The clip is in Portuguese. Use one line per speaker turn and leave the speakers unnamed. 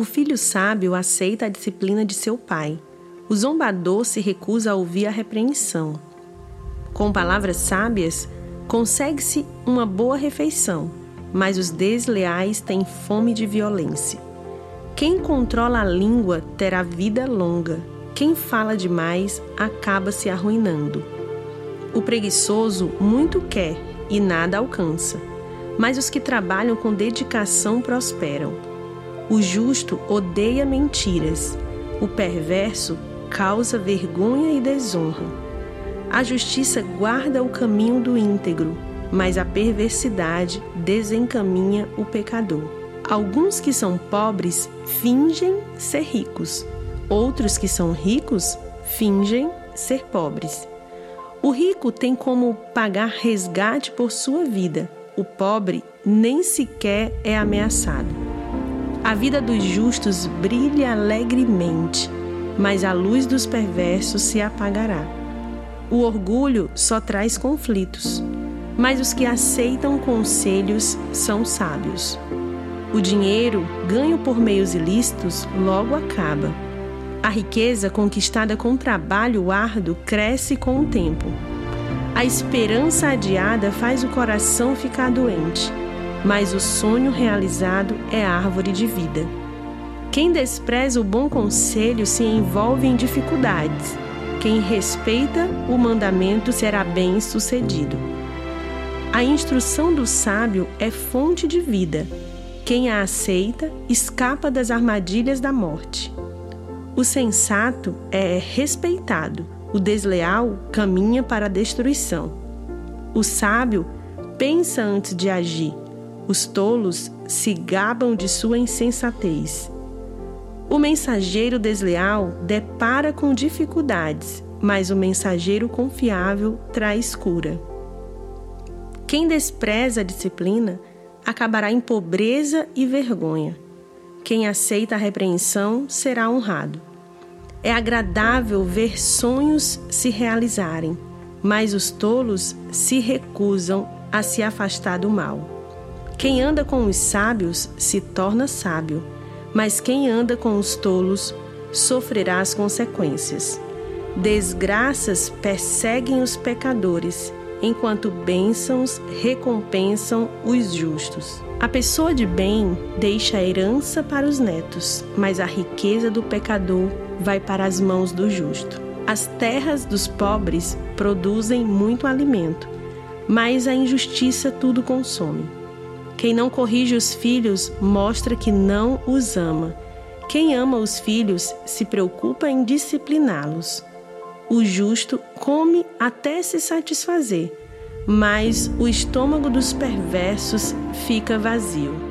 O filho sábio aceita a disciplina de seu pai. O zombador se recusa a ouvir a repreensão. Com palavras sábias, consegue-se uma boa refeição, mas os desleais têm fome de violência. Quem controla a língua terá vida longa, quem fala demais acaba se arruinando. O preguiçoso muito quer e nada alcança, mas os que trabalham com dedicação prosperam. O justo odeia mentiras, o perverso causa vergonha e desonra. A justiça guarda o caminho do íntegro, mas a perversidade desencaminha o pecador. Alguns que são pobres fingem ser ricos, outros que são ricos fingem ser pobres. O rico tem como pagar resgate por sua vida, o pobre nem sequer é ameaçado. A vida dos justos brilha alegremente, mas a luz dos perversos se apagará. O orgulho só traz conflitos, mas os que aceitam conselhos são sábios. O dinheiro, ganho por meios ilícitos, logo acaba. A riqueza conquistada com trabalho árduo cresce com o tempo. A esperança adiada faz o coração ficar doente, mas o sonho realizado é árvore de vida. Quem despreza o bom conselho se envolve em dificuldades. Quem respeita o mandamento será bem-sucedido. A instrução do sábio é fonte de vida. Quem a aceita escapa das armadilhas da morte. O sensato é respeitado, o desleal caminha para a destruição. O sábio pensa antes de agir, os tolos se gabam de sua insensatez. O mensageiro desleal depara com dificuldades, mas o mensageiro confiável traz cura. Quem despreza a disciplina acabará em pobreza e vergonha. Quem aceita a repreensão será honrado. É agradável ver sonhos se realizarem, mas os tolos se recusam a se afastar do mal. Quem anda com os sábios se torna sábio mas quem anda com os tolos sofrerá as consequências. Desgraças perseguem os pecadores, enquanto bênçãos recompensam os justos. A pessoa de bem deixa a herança para os netos, mas a riqueza do pecador vai para as mãos do justo. As terras dos pobres produzem muito alimento, mas a injustiça tudo consome. Quem não corrige os filhos mostra que não os ama. Quem ama os filhos se preocupa em discipliná-los. O justo come até se satisfazer, mas o estômago dos perversos fica vazio.